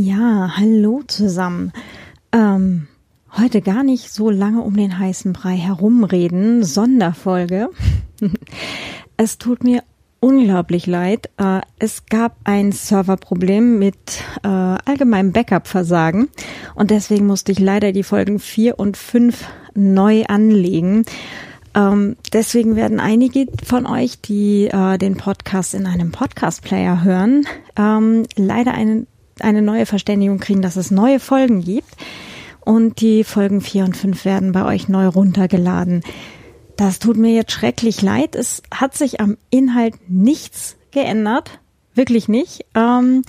Ja, hallo zusammen. Ähm, heute gar nicht so lange um den heißen Brei herumreden. Sonderfolge. es tut mir unglaublich leid. Äh, es gab ein Serverproblem mit äh, allgemeinem Backup-Versagen und deswegen musste ich leider die Folgen vier und fünf neu anlegen. Ähm, deswegen werden einige von euch, die äh, den Podcast in einem Podcast-Player hören, ähm, leider einen eine neue Verständigung kriegen, dass es neue Folgen gibt. Und die Folgen 4 und 5 werden bei euch neu runtergeladen. Das tut mir jetzt schrecklich leid. Es hat sich am Inhalt nichts geändert. Wirklich nicht. Ähm,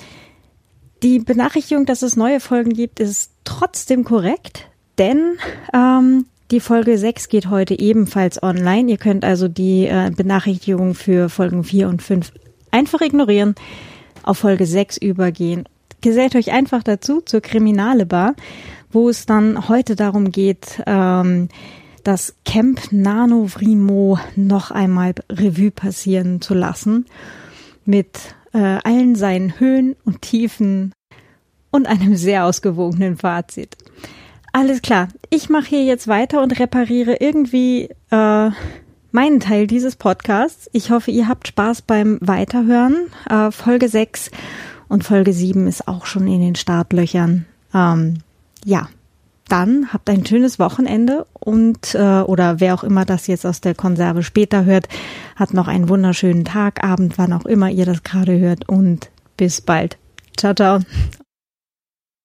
die Benachrichtigung, dass es neue Folgen gibt, ist trotzdem korrekt, denn ähm, die Folge 6 geht heute ebenfalls online. Ihr könnt also die äh, Benachrichtigung für Folgen 4 und 5 einfach ignorieren, auf Folge 6 übergehen gesellt euch einfach dazu zur Kriminale Bar, wo es dann heute darum geht, ähm, das Camp Nano Vrimo noch einmal Revue passieren zu lassen mit äh, allen seinen Höhen und Tiefen und einem sehr ausgewogenen Fazit. Alles klar, ich mache hier jetzt weiter und repariere irgendwie äh, meinen Teil dieses Podcasts. Ich hoffe, ihr habt Spaß beim Weiterhören. Äh, Folge 6 und Folge 7 ist auch schon in den Startlöchern. Ähm, ja, dann habt ein schönes Wochenende und äh, oder wer auch immer das jetzt aus der Konserve später hört, hat noch einen wunderschönen Tag, Abend, wann auch immer ihr das gerade hört und bis bald. Ciao, ciao.